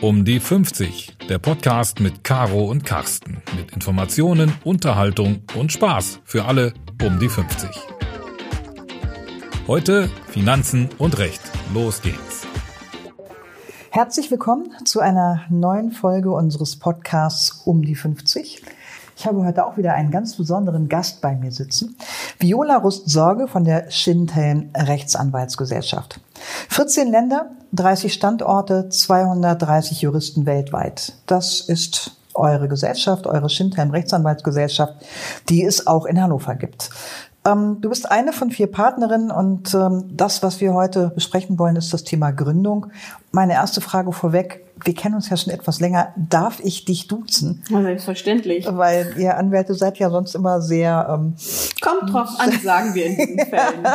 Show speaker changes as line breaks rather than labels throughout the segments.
Um die 50, der Podcast mit Caro und Carsten. Mit Informationen, Unterhaltung und Spaß für alle um die 50. Heute Finanzen und Recht. Los geht's.
Herzlich willkommen zu einer neuen Folge unseres Podcasts um die 50. Ich habe heute auch wieder einen ganz besonderen Gast bei mir sitzen. Viola Rust-Sorge von der Schindhelm Rechtsanwaltsgesellschaft. 14 Länder, 30 Standorte, 230 Juristen weltweit. Das ist eure Gesellschaft, eure Schindhelm Rechtsanwaltsgesellschaft, die es auch in Hannover gibt. Ähm, du bist eine von vier Partnerinnen und ähm, das, was wir heute besprechen wollen, ist das Thema Gründung. Meine erste Frage vorweg wir kennen uns ja schon etwas länger. Darf ich dich duzen?
Ja, selbstverständlich.
Weil ihr Anwälte seid ja sonst immer sehr. Ähm,
Kommt drauf an, sagen wir in diesen Fällen.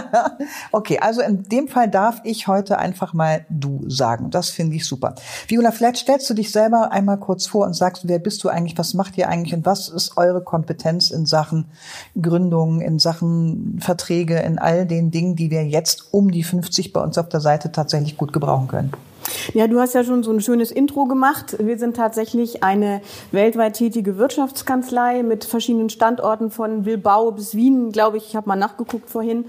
okay, also in dem Fall darf ich heute einfach mal du sagen. Das finde ich super. Viola, vielleicht stellst du dich selber einmal kurz vor und sagst, wer bist du eigentlich, was macht ihr eigentlich und was ist eure Kompetenz in Sachen Gründung, in Sachen Verträge, in all den Dingen, die wir jetzt um die 50 bei uns auf der Seite tatsächlich gut gebrauchen können?
Ja, du hast ja schon so ein schönes Intro gemacht. Wir sind tatsächlich eine weltweit tätige Wirtschaftskanzlei mit verschiedenen Standorten von Bilbao bis Wien, glaube ich. Ich habe mal nachgeguckt vorhin.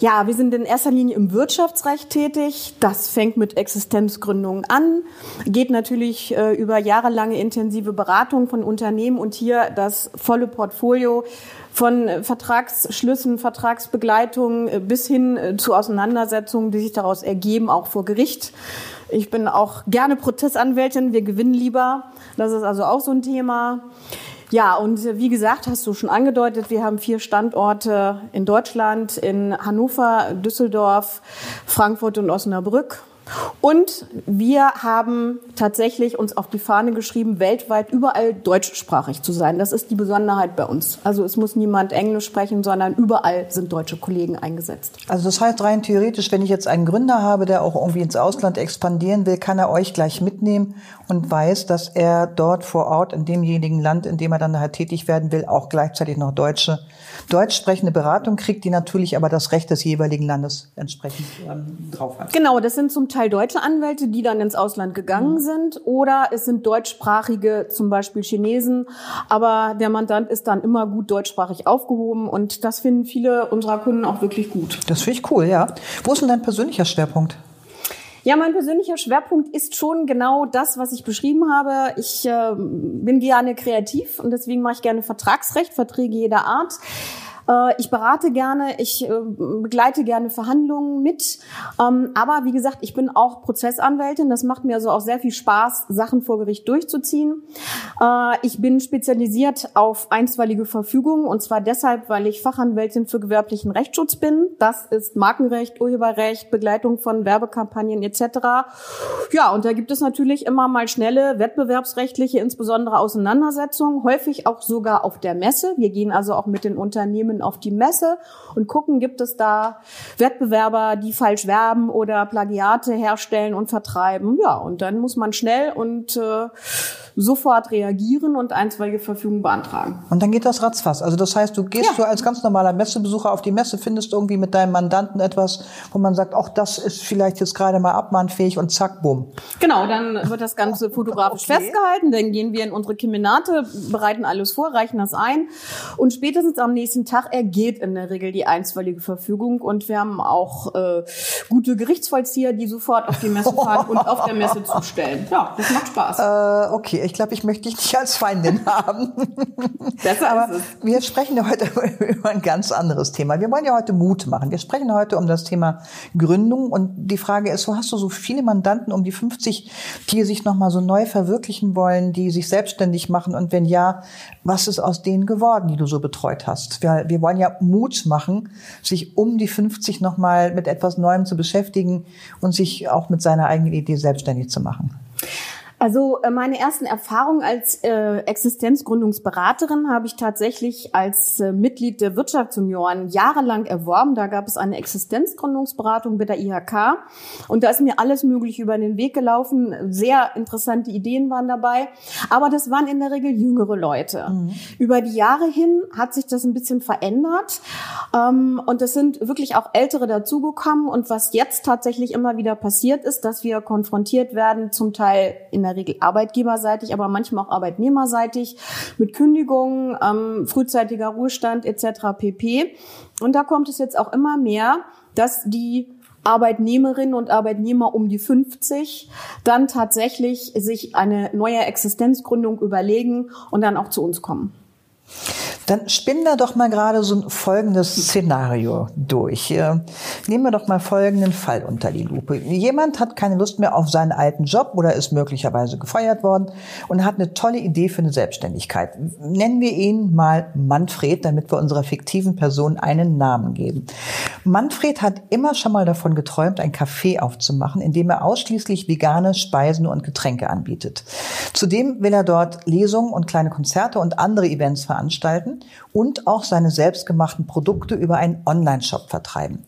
Ja, wir sind in erster Linie im Wirtschaftsrecht tätig. Das fängt mit Existenzgründungen an, geht natürlich äh, über jahrelange intensive Beratung von Unternehmen und hier das volle Portfolio von Vertragsschlüssen, Vertragsbegleitung äh, bis hin äh, zu Auseinandersetzungen, die sich daraus ergeben, auch vor Gericht. Ich bin auch gerne Prozessanwältin, wir gewinnen lieber. Das ist also auch so ein Thema. Ja, und wie gesagt, hast du schon angedeutet, wir haben vier Standorte in Deutschland, in Hannover, Düsseldorf, Frankfurt und Osnabrück. Und wir haben tatsächlich uns auf die Fahne geschrieben, weltweit überall deutschsprachig zu sein. Das ist die Besonderheit bei uns. Also es muss niemand Englisch sprechen, sondern überall sind deutsche Kollegen eingesetzt.
Also das heißt rein theoretisch, wenn ich jetzt einen Gründer habe, der auch irgendwie ins Ausland expandieren will, kann er euch gleich mitnehmen und weiß, dass er dort vor Ort in demjenigen Land, in dem er dann halt tätig werden will, auch gleichzeitig noch deutsche, deutsch sprechende Beratung kriegt, die natürlich aber das Recht des jeweiligen Landes entsprechend ähm, drauf hat.
Genau, das sind zum Teil deutsche Anwälte, die dann ins Ausland gegangen mhm. sind, oder es sind deutschsprachige, zum Beispiel Chinesen, aber der Mandant ist dann immer gut deutschsprachig aufgehoben und das finden viele unserer Kunden auch wirklich gut.
Das finde ich cool, ja. Wo ist denn dein persönlicher Schwerpunkt?
Ja, mein persönlicher Schwerpunkt ist schon genau das, was ich beschrieben habe. Ich äh, bin gerne kreativ und deswegen mache ich gerne Vertragsrecht, Verträge jeder Art. Äh, ich berate gerne, ich äh, begleite gerne Verhandlungen mit. Ähm, aber wie gesagt, ich bin auch Prozessanwältin. Das macht mir also auch sehr viel Spaß, Sachen vor Gericht durchzuziehen. Äh, ich bin spezialisiert auf einstweilige Verfügungen und zwar deshalb, weil ich Fachanwältin für gewerblichen Rechtsschutz bin. Das ist Markenrecht, Urheberrecht, Begleitung von Werbekampagnen etc. Ja, und da gibt es natürlich immer mal schnelle wettbewerbsrechtliche, insbesondere Auseinandersetzungen, häufig auch sogar auf der Messe. Wir gehen also auch mit den Unternehmen auf die Messe und gucken, gibt es da Wettbewerber, die falsch werben oder Plagiate herstellen und vertreiben. Ja, und dann muss man schnell und äh, sofort reagieren und einstweilige Verfügung beantragen.
Und dann geht das ratzfass. Also das heißt, du gehst ja. so als ganz normaler Messebesucher auf die Messe, findest irgendwie mit deinem Mandanten etwas, wo man sagt, auch das ist vielleicht jetzt gerade mal abmahnfähig und zack, bumm.
Genau, dann wird das Ganze fotografisch okay. festgehalten, dann gehen wir in unsere Kemenate, bereiten alles vor, reichen das ein und spätestens am nächsten Tag ergeht in der Regel die einstweilige Verfügung und wir haben auch äh, gute Gerichtsvollzieher, die sofort auf die Messe fahren und auf der Messe zustellen. Ja, das macht Spaß.
Äh, okay, ich glaube, ich möchte dich nicht als Feindin haben. Besser Aber es. wir sprechen heute über ein ganz anderes Thema. Wir wollen ja heute Mut machen. Wir sprechen heute um das Thema Gründung und die Frage ist, wo hast du so viele Mandanten um die 50, die sich nochmal so neu verwirklichen wollen, die sich selbstständig machen und wenn ja, was ist aus denen geworden, die du so betreut hast? Wir, wir wollen ja Mut machen, sich um die 50 nochmal mit etwas Neuem zu beschäftigen und sich auch mit seiner eigenen Idee selbstständig zu machen.
Also äh, meine ersten Erfahrungen als äh, Existenzgründungsberaterin habe ich tatsächlich als äh, Mitglied der Wirtschaftsunion jahrelang erworben. Da gab es eine Existenzgründungsberatung bei der IHK und da ist mir alles Mögliche über den Weg gelaufen. Sehr interessante Ideen waren dabei, aber das waren in der Regel jüngere Leute. Mhm. Über die Jahre hin hat sich das ein bisschen verändert ähm, und es sind wirklich auch Ältere dazugekommen und was jetzt tatsächlich immer wieder passiert ist, dass wir konfrontiert werden, zum Teil in der der Regel arbeitgeberseitig, aber manchmal auch arbeitnehmerseitig mit Kündigungen, ähm, frühzeitiger Ruhestand etc. pp. Und da kommt es jetzt auch immer mehr, dass die Arbeitnehmerinnen und Arbeitnehmer um die 50 dann tatsächlich sich eine neue Existenzgründung überlegen und dann auch zu uns kommen.
Dann spinnen wir doch mal gerade so ein folgendes Szenario durch. Nehmen wir doch mal folgenden Fall unter die Lupe. Jemand hat keine Lust mehr auf seinen alten Job oder ist möglicherweise gefeuert worden und hat eine tolle Idee für eine Selbstständigkeit. Nennen wir ihn mal Manfred, damit wir unserer fiktiven Person einen Namen geben. Manfred hat immer schon mal davon geträumt, ein Café aufzumachen, in dem er ausschließlich vegane Speisen und Getränke anbietet. Zudem will er dort Lesungen und kleine Konzerte und andere Events veranstalten und auch seine selbstgemachten Produkte über einen Online-Shop vertreiben.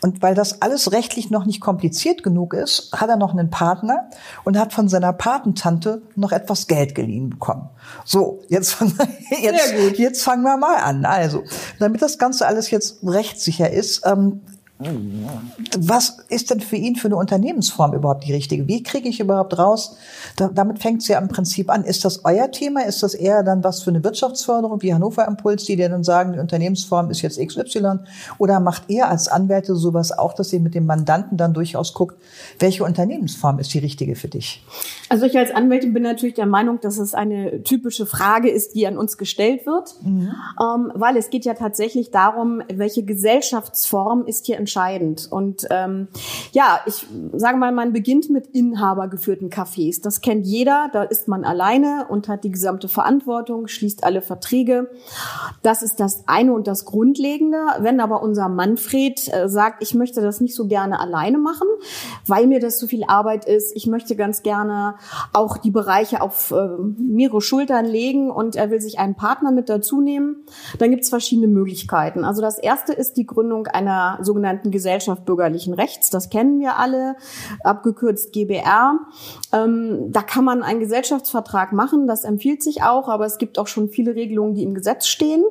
Und weil das alles rechtlich noch nicht kompliziert genug ist, hat er noch einen Partner und hat von seiner Patentante noch etwas Geld geliehen bekommen. So, jetzt fangen wir, jetzt, jetzt fangen wir mal an. Also, damit das Ganze alles jetzt rechtssicher ist, ähm, was ist denn für ihn für eine Unternehmensform überhaupt die richtige? Wie kriege ich überhaupt raus? Da, damit fängt es ja im Prinzip an. Ist das euer Thema? Ist das eher dann was für eine Wirtschaftsförderung wie Hannover Impuls, die dir dann sagen, die Unternehmensform ist jetzt XY? Oder macht ihr als Anwälte sowas auch, dass ihr mit dem Mandanten dann durchaus guckt, welche Unternehmensform ist die richtige für dich?
Also ich als Anwältin bin natürlich der Meinung, dass es eine typische Frage ist, die an uns gestellt wird, mhm. ähm, weil es geht ja tatsächlich darum, welche Gesellschaftsform ist hier entscheidend. Und ähm, ja, ich sage mal, man beginnt mit inhabergeführten Cafés. Das kennt jeder. Da ist man alleine und hat die gesamte Verantwortung, schließt alle Verträge. Das ist das eine und das Grundlegende. Wenn aber unser Manfred äh, sagt, ich möchte das nicht so gerne alleine machen, weil mir das zu viel Arbeit ist, ich möchte ganz gerne auch die Bereiche auf äh, mehrere Schultern legen und er will sich einen Partner mit dazu nehmen, dann gibt es verschiedene Möglichkeiten. Also das erste ist die Gründung einer sogenannten sogenannten Gesellschaft bürgerlichen Rechts. Das kennen wir alle, abgekürzt GBR. Ähm, da kann man einen Gesellschaftsvertrag machen, das empfiehlt sich auch, aber es gibt auch schon viele Regelungen, die im Gesetz stehen.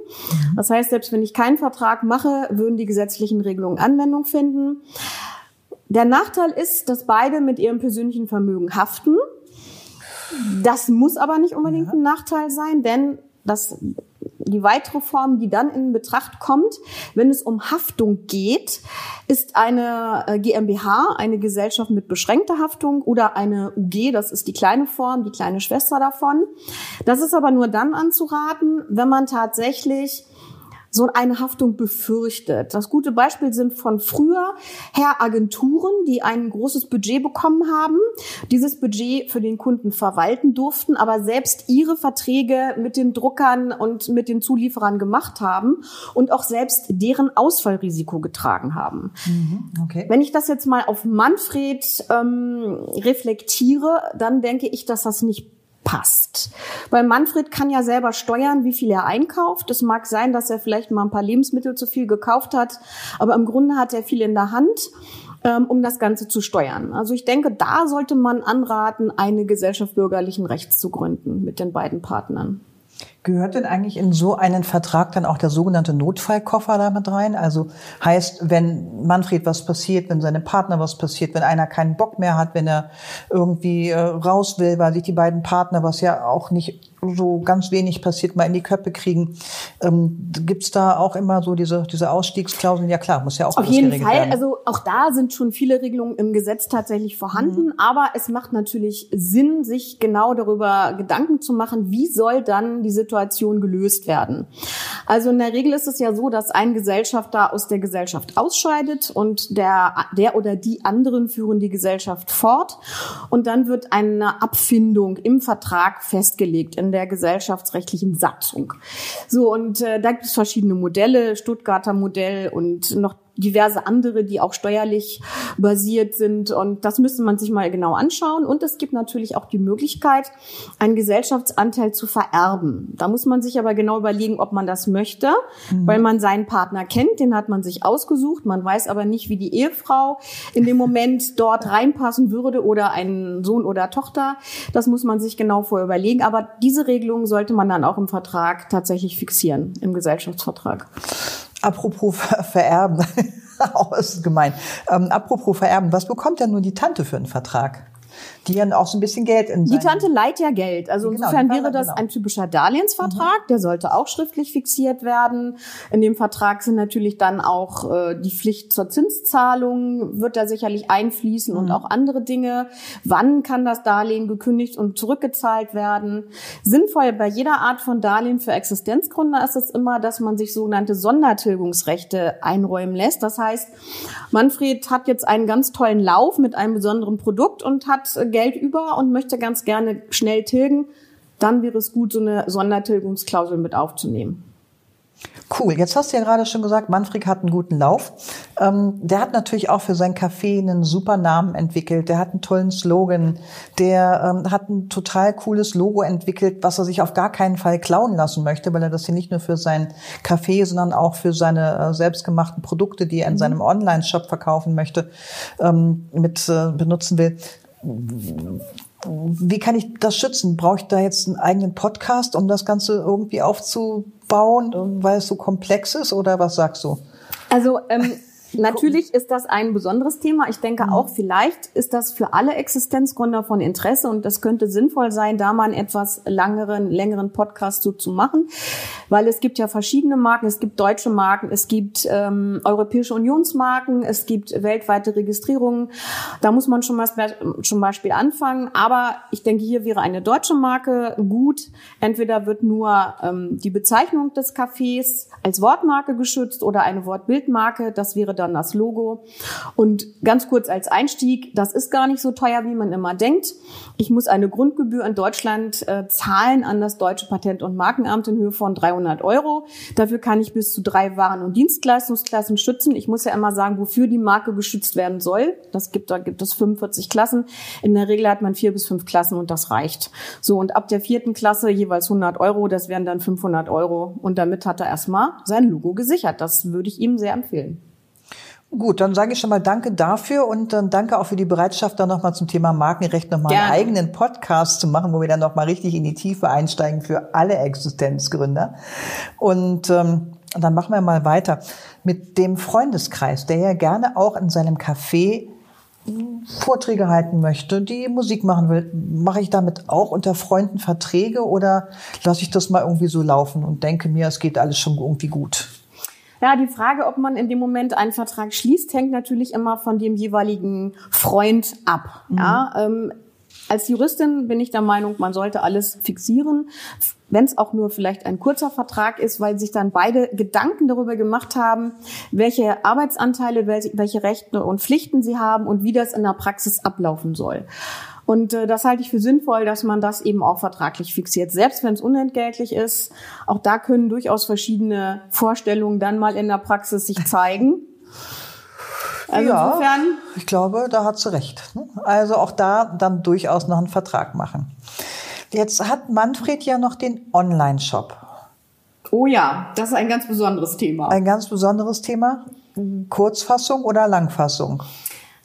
Das heißt, selbst wenn ich keinen Vertrag mache, würden die gesetzlichen Regelungen Anwendung finden. Der Nachteil ist, dass beide mit ihrem persönlichen Vermögen haften. Das muss aber nicht unbedingt ein Nachteil sein, denn das die weitere Form, die dann in Betracht kommt, wenn es um Haftung geht, ist eine äh, GmbH, eine Gesellschaft mit beschränkter Haftung oder eine UG, das ist die kleine Form, die kleine Schwester davon. Das ist aber nur dann anzuraten, wenn man tatsächlich so eine Haftung befürchtet. Das gute Beispiel sind von früher her Agenturen, die ein großes Budget bekommen haben, dieses Budget für den Kunden verwalten durften, aber selbst ihre Verträge mit den Druckern und mit den Zulieferern gemacht haben und auch selbst deren Ausfallrisiko getragen haben. Mhm, okay. Wenn ich das jetzt mal auf Manfred ähm, reflektiere, dann denke ich, dass das nicht passt. Weil Manfred kann ja selber steuern, wie viel er einkauft. Es mag sein, dass er vielleicht mal ein paar Lebensmittel zu viel gekauft hat, aber im Grunde hat er viel in der Hand ähm, um das Ganze zu steuern. Also ich denke, da sollte man anraten, eine Gesellschaft bürgerlichen Rechts zu gründen mit den beiden Partnern.
Gehört denn eigentlich in so einen Vertrag dann auch der sogenannte Notfallkoffer damit rein? Also heißt, wenn Manfred was passiert, wenn seinem Partner was passiert, wenn einer keinen Bock mehr hat, wenn er irgendwie äh, raus will, weil sich die beiden Partner, was ja auch nicht so ganz wenig passiert, mal in die Köpfe kriegen. Ähm, Gibt da auch immer so diese, diese Ausstiegsklauseln? Ja klar, muss ja auch
Auf jeden Fall. Werden. Also auch da sind schon viele Regelungen im Gesetz tatsächlich vorhanden. Mhm. Aber es macht natürlich Sinn, sich genau darüber Gedanken zu machen, wie soll dann die Situation gelöst werden. Also in der Regel ist es ja so, dass ein Gesellschafter aus der Gesellschaft ausscheidet und der, der oder die anderen führen die Gesellschaft fort. Und dann wird eine Abfindung im Vertrag festgelegt, in der gesellschaftsrechtlichen Satzung. So, und äh, da gibt es verschiedene Modelle, Stuttgarter Modell und noch diverse andere, die auch steuerlich basiert sind. Und das müsste man sich mal genau anschauen. Und es gibt natürlich auch die Möglichkeit, einen Gesellschaftsanteil zu vererben. Da muss man sich aber genau überlegen, ob man das möchte, mhm. weil man seinen Partner kennt, den hat man sich ausgesucht. Man weiß aber nicht, wie die Ehefrau in dem Moment dort reinpassen würde oder einen Sohn oder Tochter. Das muss man sich genau vorher überlegen. Aber diese Regelung sollte man dann auch im Vertrag tatsächlich fixieren, im Gesellschaftsvertrag.
Apropos vererben, auch ist gemein. Ähm, apropos vererben, was bekommt denn nun die Tante für einen Vertrag? Die ja auch so ein bisschen Geld in
Die Tante leiht ja Geld. Also
Genau,
insofern wäre das
genau.
ein typischer Darlehensvertrag. Der sollte auch schriftlich fixiert werden. In dem Vertrag sind natürlich dann auch äh, die Pflicht zur Zinszahlung, wird da sicherlich einfließen und auch andere Dinge. Wann kann das Darlehen gekündigt und zurückgezahlt werden? Sinnvoll bei jeder Art von Darlehen für Existenzgründer ist es immer, dass man sich sogenannte Sondertilgungsrechte einräumen lässt. Das heißt, Manfred hat jetzt einen ganz tollen Lauf mit einem besonderen Produkt und hat äh, Geld über und möchte ganz gerne schnell tilgen. Dann wäre es gut, so eine Sondertilgungsklausel mit aufzunehmen.
Cool. Jetzt hast du ja gerade schon gesagt, Manfred hat einen guten Lauf. Ähm, der hat natürlich auch für sein Café einen super Namen entwickelt. Der hat einen tollen Slogan. Der ähm, hat ein total cooles Logo entwickelt, was er sich auf gar keinen Fall klauen lassen möchte, weil er das hier nicht nur für sein Café, sondern auch für seine äh, selbstgemachten Produkte, die er in seinem Online-Shop verkaufen möchte, ähm, mit äh, benutzen will. Wie kann ich das schützen? Brauche ich da jetzt einen eigenen Podcast, um das Ganze irgendwie aufzubauen, weil es so komplex ist? Oder was sagst du?
Also ähm, natürlich ist das ein besonderes Thema. Ich denke auch, vielleicht ist das für alle Existenzgründer von Interesse und das könnte sinnvoll sein, da mal einen etwas langeren, längeren Podcast so zu machen, weil es gibt ja verschiedene Marken. Es gibt deutsche Marken, es gibt ähm, europäische Unionsmarken, es gibt weltweite Registrierungen. Da muss man schon mal zum Beispiel anfangen. Aber ich denke, hier wäre eine deutsche Marke gut. Entweder wird nur ähm, die Bezeichnung des Cafés als Wortmarke geschützt oder eine Wortbildmarke. Das wäre dann das Logo. Und ganz kurz als Einstieg, das ist gar nicht so teuer, wie man immer denkt. Ich muss eine Grundgebühr in Deutschland äh, zahlen an das Deutsche Patent- und Markenamt in Höhe von 300 Euro. Dafür kann ich bis zu drei Waren- und Dienstleistungsklassen schützen. Ich muss ja immer sagen, wofür die Marke geschützt werden soll. Das gibt, da gibt es 45 Klassen. In der Regel hat man vier bis fünf Klassen und das reicht. So, und ab der vierten Klasse jeweils 100 Euro, das wären dann 500 Euro. Und damit hat er erstmal sein Logo gesichert. Das würde ich ihm sehr empfehlen.
Gut, dann sage ich schon mal Danke dafür und dann danke auch für die Bereitschaft, da nochmal zum Thema Markenrecht nochmal einen eigenen Podcast zu machen, wo wir dann nochmal richtig in die Tiefe einsteigen für alle Existenzgründer. Und ähm, dann machen wir mal weiter mit dem Freundeskreis, der ja gerne auch in seinem Café Vorträge halten möchte, die Musik machen will, mache ich damit auch unter Freunden Verträge oder lasse ich das mal irgendwie so laufen und denke mir, es geht alles schon irgendwie gut?
Ja, die Frage, ob man in dem Moment einen Vertrag schließt, hängt natürlich immer von dem jeweiligen Freund ab. Ja, ähm, als Juristin bin ich der Meinung, man sollte alles fixieren, wenn es auch nur vielleicht ein kurzer Vertrag ist, weil sich dann beide Gedanken darüber gemacht haben, welche Arbeitsanteile, welche, Rechte und Pflichten sie haben und wie das in der Praxis ablaufen soll. Und äh, das halte ich für sinnvoll, dass man das eben auch vertraglich fixiert, selbst wenn es unentgeltlich ist. Auch da können durchaus verschiedene Vorstellungen dann mal in der Praxis sich zeigen. Also
Ja.
insofern
Ich glaube, da hat sie recht. ne? Also auch da dann durchaus noch einen Vertrag machen. Jetzt hat Manfred ja noch den Online-Shop.
Oh ja, das ist ein ganz besonderes Thema.
Ein ganz besonderes Thema. Kurzfassung oder Langfassung?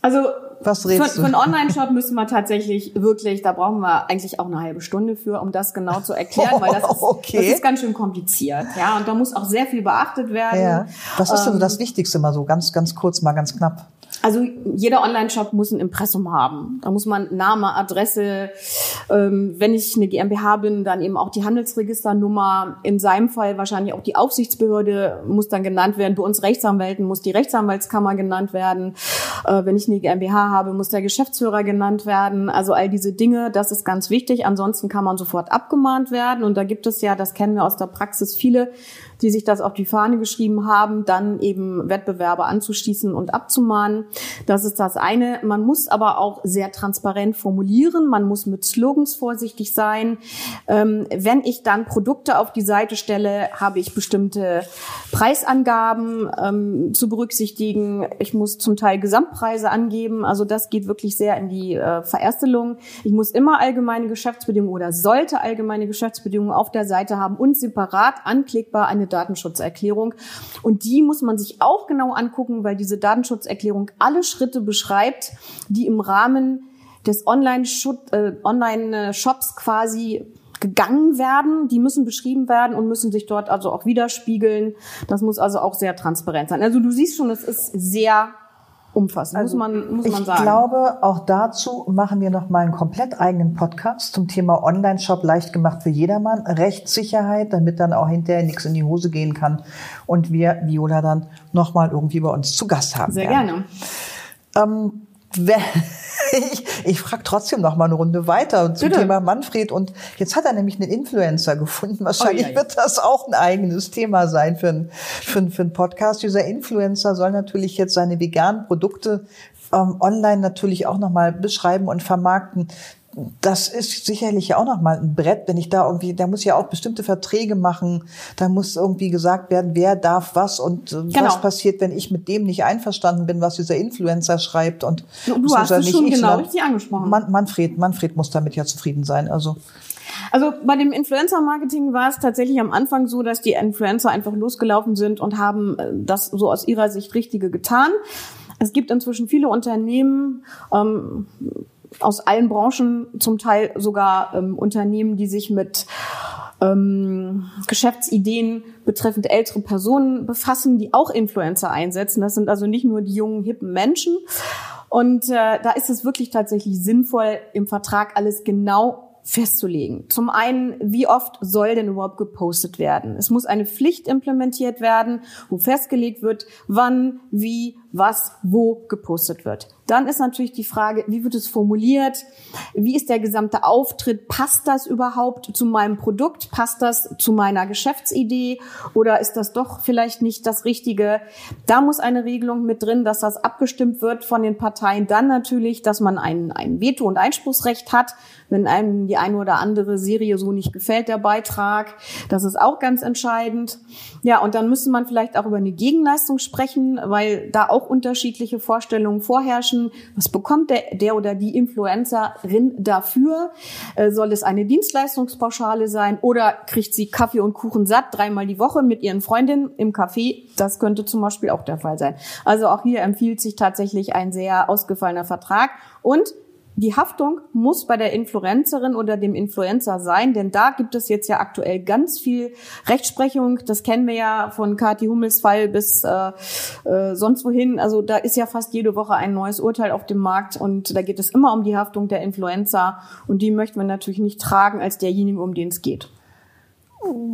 Also
Was
für,
redest
für
du?
einen Online-Shop müssen wir tatsächlich wirklich, da brauchen wir eigentlich auch eine halbe Stunde für, um das genau zu erklären, weil das ist,
Okay.
das ist ganz schön kompliziert. Ja, und da muss auch sehr viel beachtet werden.
Ja. Was ist denn
Ähm,
das Wichtigste mal so ganz, ganz kurz, mal ganz knapp?
Also jeder Online-Shop muss ein Impressum haben. Da muss man Name, Adresse, ähm, wenn ich eine GmbH bin, dann eben auch die Handelsregisternummer. In seinem Fall wahrscheinlich auch die Aufsichtsbehörde muss dann genannt werden. Bei uns Rechtsanwälten muss die Rechtsanwaltskammer genannt werden. Äh, wenn ich eine GmbH habe, muss der Geschäftsführer genannt werden. Also all diese Dinge, das ist ganz wichtig. Ansonsten kann man sofort abgemahnt werden. Und da gibt es ja, das kennen wir aus der Praxis, viele die sich das auf die Fahne geschrieben haben, dann eben Wettbewerbe anzuschließen und abzumahnen. Das ist das eine. Man muss aber auch sehr transparent formulieren. Man muss mit Slogans vorsichtig sein. Ähm, wenn ich dann Produkte auf die Seite stelle, habe ich bestimmte Preisangaben ähm, zu berücksichtigen. Ich muss zum Teil Gesamtpreise angeben. Also das geht wirklich sehr in die äh, Verästelung. Ich muss immer allgemeine Geschäftsbedingungen oder sollte allgemeine Geschäftsbedingungen auf der Seite haben und separat anklickbar eine Datenschutzerklärung. Und die muss man sich auch genau angucken, weil diese Datenschutzerklärung alle Schritte beschreibt, die im Rahmen des Online-Shops äh, Online quasi gegangen werden, die müssen beschrieben werden und müssen sich dort also auch widerspiegeln. Das muss also auch sehr transparent sein. Also du siehst schon, es ist sehr umfassend, also, muss man, muss man sagen.
Ich glaube, auch dazu machen wir noch mal einen komplett eigenen Podcast zum Thema Online-Shop leicht gemacht für jedermann, Rechtssicherheit, damit dann auch hinterher nichts in die Hose gehen kann und wir Viola dann noch mal irgendwie bei uns zu Gast haben
Sehr
werden.
gerne.
Ähm, ich, ich frage trotzdem noch mal eine Runde weiter zum Bitte. Thema Manfred. Und jetzt hat er nämlich einen Influencer gefunden. Wahrscheinlich oh, ja, ja. wird das auch ein eigenes Thema sein für, ein, für, für einen Podcast. Dieser Influencer soll natürlich jetzt seine veganen Produkte ähm, online natürlich auch noch mal beschreiben und vermarkten das ist sicherlich auch noch mal ein Brett, wenn ich da irgendwie, da muss ja auch bestimmte Verträge machen, da muss irgendwie gesagt werden, wer darf was und äh, genau. was passiert, wenn ich mit dem nicht einverstanden bin, was dieser Influencer schreibt und
du, du hast es schon genau richtig angesprochen.
Man, Manfred, Manfred muss damit ja zufrieden sein, also.
Also bei dem Influencer-Marketing war es tatsächlich am Anfang so, dass die Influencer einfach losgelaufen sind und haben äh, das so aus ihrer Sicht Richtige getan. Es gibt inzwischen viele Unternehmen, ähm, aus allen Branchen, zum Teil sogar ähm, Unternehmen, die sich mit ähm, Geschäftsideen betreffend ältere Personen befassen, die auch Influencer einsetzen. Das sind also nicht nur die jungen, hippen Menschen. Und äh, da ist es wirklich tatsächlich sinnvoll, im Vertrag alles genau festzulegen. Zum einen, wie oft soll denn überhaupt gepostet werden? Es muss eine Pflicht implementiert werden, wo festgelegt wird, wann, wie, was, wo gepostet wird. Dann ist natürlich die Frage, wie wird es formuliert? Wie ist der gesamte Auftritt? Passt das überhaupt zu meinem Produkt? Passt das zu meiner Geschäftsidee? Oder ist das doch vielleicht nicht das Richtige? Da muss eine Regelung mit drin, dass das abgestimmt wird von den Parteien. Dann natürlich, dass man ein, ein Veto- und Einspruchsrecht hat, wenn einem die eine oder andere Serie so nicht gefällt, der Beitrag. Das ist auch ganz entscheidend. Ja, und dann müsste man vielleicht auch über eine Gegenleistung sprechen, weil da auch unterschiedliche Vorstellungen vorherrschen was bekommt der, der oder die Influencerin dafür? Äh, soll es eine Dienstleistungspauschale sein oder kriegt sie Kaffee und Kuchen satt dreimal die Woche mit ihren Freundinnen im Café? Das könnte zum Beispiel auch der Fall sein. Also auch hier empfiehlt sich tatsächlich ein sehr ausgefallener Vertrag und die Haftung muss bei der Influencerin oder dem Influencer sein, denn da gibt es jetzt ja aktuell ganz viel Rechtsprechung. Das kennen wir ja von Kathi Hummels Fall bis äh, äh, sonst wohin. Also da ist ja fast jede Woche ein neues Urteil auf dem Markt und da geht es immer um die Haftung der Influencer und die möchten wir natürlich nicht tragen als derjenige, um den es geht.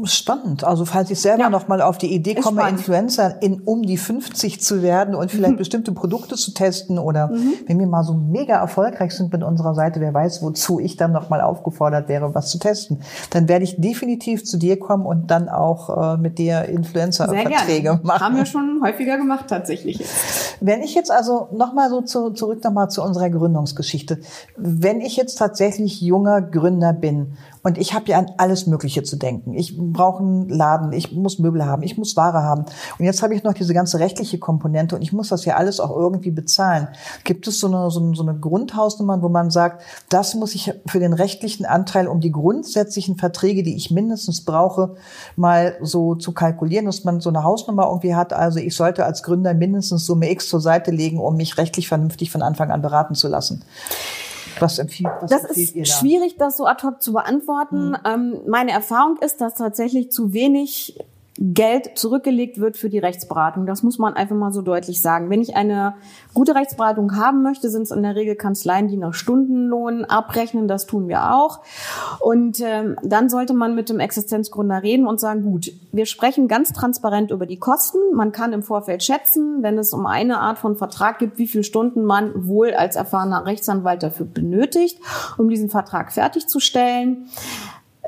Spannend. Also falls ich selber ja. noch mal auf die Idee komme, spannend. Influencer in um die 50 zu werden und vielleicht mhm. bestimmte Produkte zu testen oder mhm. wenn wir mal so mega erfolgreich sind mit unserer Seite, wer weiß, wozu ich dann noch mal aufgefordert wäre, was zu testen, dann werde ich definitiv zu dir kommen und dann auch äh, mit dir Influencer-Verträge machen.
Haben wir schon häufiger gemacht tatsächlich.
Wenn ich jetzt also noch mal so zu, zurück noch mal zu unserer Gründungsgeschichte, wenn ich jetzt tatsächlich junger Gründer bin und ich habe ja an alles Mögliche zu denken. Ich brauche einen Laden, ich muss Möbel haben, ich muss Ware haben. Und jetzt habe ich noch diese ganze rechtliche Komponente und ich muss das ja alles auch irgendwie bezahlen. Gibt es so eine, so eine, so eine Grundhausnummer, wo man sagt, das muss ich für den rechtlichen Anteil, um die grundsätzlichen Verträge, die ich mindestens brauche, mal so zu kalkulieren, dass man so eine Hausnummer irgendwie hat. Also ich sollte als Gründer mindestens Summe X zur Seite legen, um mich rechtlich vernünftig von Anfang an beraten zu lassen.
Was empfiehlt, was das ist ihr da? schwierig, das so ad hoc zu beantworten. Hm. Ähm, meine Erfahrung ist, dass tatsächlich zu wenig Geld zurückgelegt wird für die Rechtsberatung. Das muss man einfach mal so deutlich sagen. Wenn ich eine gute Rechtsberatung haben möchte, sind es in der Regel Kanzleien, die nach Stundenlohn abrechnen. Das tun wir auch. Und ähm, dann sollte man mit dem Existenzgründer reden und sagen, gut, wir sprechen ganz transparent über die Kosten. Man kann im Vorfeld schätzen, wenn es um eine Art von Vertrag gibt, wie viele Stunden man wohl als erfahrener Rechtsanwalt dafür benötigt, um diesen Vertrag fertigzustellen.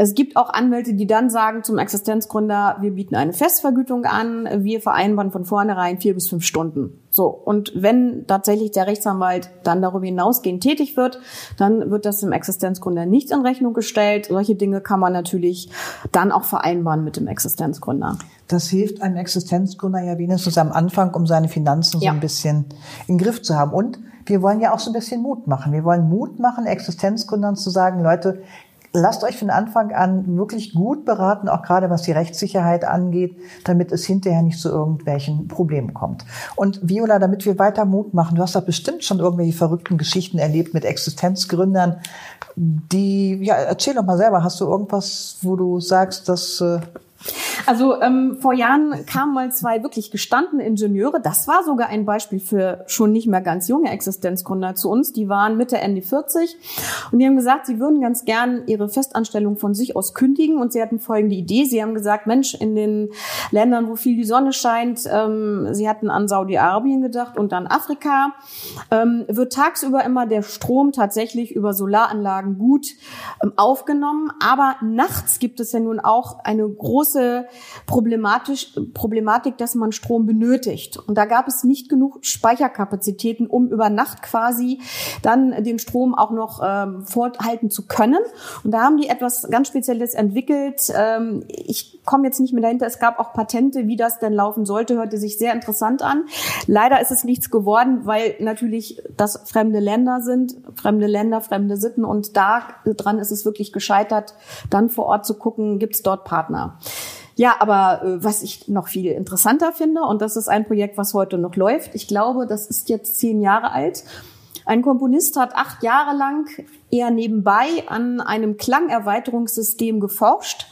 Es gibt auch Anwälte, die dann sagen zum Existenzgründer, wir bieten eine Festvergütung an, wir vereinbaren von vornherein vier bis fünf Stunden. So. Und wenn tatsächlich der Rechtsanwalt dann darüber hinausgehend tätig wird, dann wird das dem Existenzgründer nicht in Rechnung gestellt. Solche Dinge kann man natürlich dann auch vereinbaren mit dem Existenzgründer.
Das hilft einem Existenzgründer ja wenigstens am Anfang, um seine Finanzen ja. so ein bisschen in den Griff zu haben. Und wir wollen ja auch so ein bisschen Mut machen. Wir wollen Mut machen, Existenzgründern zu sagen, Leute, lasst euch von Anfang an wirklich gut beraten, auch gerade was die Rechtssicherheit angeht, damit es hinterher nicht zu irgendwelchen Problemen kommt. Und Viola, damit wir weiter Mut machen, du hast doch bestimmt schon irgendwelche verrückten Geschichten erlebt mit Existenzgründern, die, ja, erzähl doch mal selber, hast du irgendwas, wo du sagst, dass... Äh
Also ähm, vor Jahren kamen mal zwei wirklich gestandene Ingenieure. Das war sogar ein Beispiel für schon nicht mehr ganz junge Existenzgründer zu uns. Die waren Mitte, Ende 40 und die haben gesagt, sie würden ganz gern ihre Festanstellung von sich aus kündigen und sie hatten folgende Idee. Sie haben gesagt, Mensch, in den Ländern, wo viel die Sonne scheint, ähm, sie hatten an Saudi-Arabien gedacht und an Afrika, ähm, wird tagsüber immer der Strom tatsächlich über Solaranlagen gut ähm, aufgenommen, aber nachts gibt es ja nun auch eine große problematisch, Problematik, dass man Strom benötigt. Und da gab es nicht genug Speicherkapazitäten, um über Nacht quasi dann den Strom auch noch ähm, vorhalten zu können. Und da haben die etwas ganz Spezielles entwickelt. Ähm, ich komme jetzt nicht mehr dahinter. Es gab auch Patente, wie das denn laufen sollte, hörte sich sehr interessant an. Leider ist es nichts geworden, weil natürlich das fremde Länder sind, fremde Länder, fremde Sitten und da dran ist es wirklich gescheitert, dann vor Ort zu gucken, gibt es dort Partner. Ja, aber äh, was ich noch viel interessanter finde, und das ist ein Projekt, was heute noch läuft, ich glaube, das ist jetzt zehn Jahre alt. Ein Komponist hat acht Jahre lang eher nebenbei an einem Klangerweiterungssystem geforscht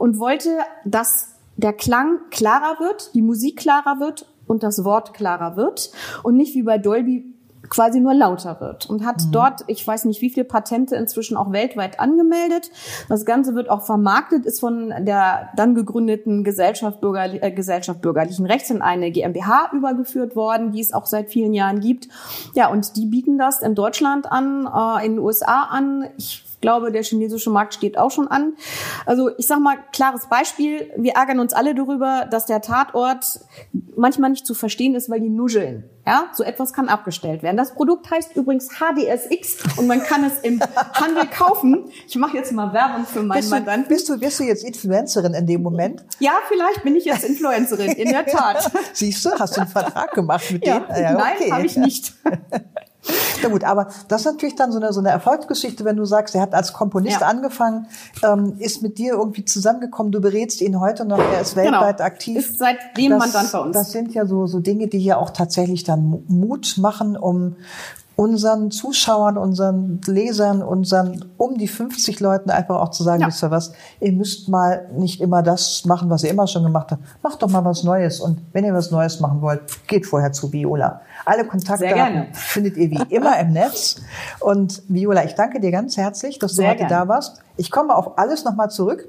und wollte, dass der Klang klarer wird, die Musik klarer wird und das Wort klarer wird und nicht wie bei Dolby quasi nur lauter wird und hat mhm. dort, ich weiß nicht wie viele Patente inzwischen auch weltweit angemeldet. Das Ganze wird auch vermarktet, ist von der dann gegründeten Gesellschaft, Bürger, äh, Gesellschaft bürgerlichen Rechts in eine GmbH übergeführt worden, die es auch seit vielen Jahren gibt. Ja, und die bieten das in Deutschland an, äh, in den USA an. Ich glaube, der chinesische Markt steht auch schon an. Also ich sage mal, klares Beispiel. Wir ärgern uns alle darüber, dass der Tatort manchmal nicht zu verstehen ist, weil die nuscheln. Ja, so etwas kann abgestellt werden. Das Produkt heißt übrigens HDSX und man kann es im Handel kaufen. Ich mache jetzt mal Werbung für meinen
bist
Mandanten.
Bist du, bist du jetzt Influencerin in dem Moment?
Ja, vielleicht bin ich jetzt Influencerin, in der Tat.
Siehst du, hast du einen Vertrag gemacht mit
ja,
denen?
Ja, okay. Nein, habe ich nicht.
Na gut, aber das ist natürlich dann so eine, so eine Erfolgsgeschichte, wenn du sagst, er hat als Komponist ja. angefangen, ähm, ist mit dir irgendwie zusammengekommen, du berätst ihn heute noch, er ist genau. weltweit genau. aktiv.
Ist seitdem das, Mandant bei uns.
Das sind ja so, so Dinge, die ja auch tatsächlich dann Mut machen, um unseren Zuschauern, unseren Lesern, unseren um die 50 Leuten einfach auch zu sagen, ja. wisst ihr was, ihr müsst mal nicht immer das machen, was ihr immer schon gemacht habt. Macht doch mal was Neues. Und wenn ihr was Neues machen wollt, geht vorher zu Viola. Alle Kontakte findet ihr wie immer im Netz. Und Viola, ich danke dir ganz herzlich, dass du Sehr heute gerne. da warst. Ich komme auf alles nochmal zurück.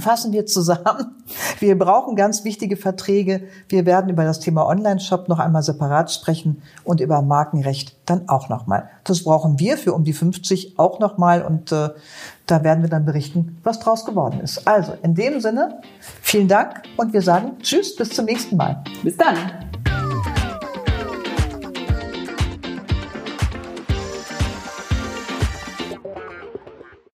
Fassen wir zusammen. Wir brauchen ganz wichtige Verträge. Wir werden über das Thema Online-Shop noch einmal separat sprechen und über Markenrecht dann auch nochmal. Das brauchen wir für um die 50 auch nochmal und äh, da werden wir dann berichten, was draus geworden ist. Also in dem Sinne, vielen Dank und wir sagen Tschüss, bis zum nächsten Mal.
Bis dann.